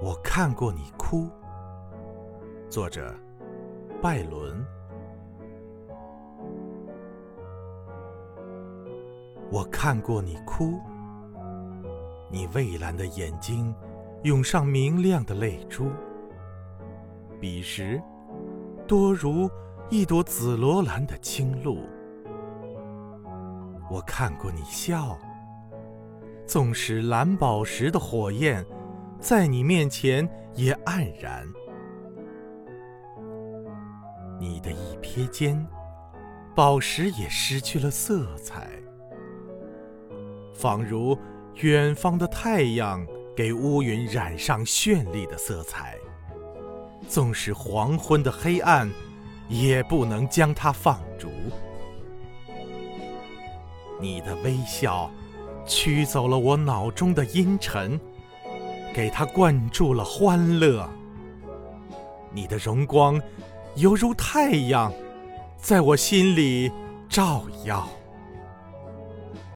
我看过你哭。作者：拜伦。我看过你哭，你蔚蓝的眼睛涌上明亮的泪珠，彼时多如一朵紫罗兰的清露。我看过你笑，纵使蓝宝石的火焰在你面前也黯然。你的一瞥间，宝石也失去了色彩，仿如远方的太阳给乌云染上绚丽的色彩。纵使黄昏的黑暗，也不能将它放逐。你的微笑，驱走了我脑中的阴沉，给他灌注了欢乐。你的荣光，犹如太阳，在我心里照耀。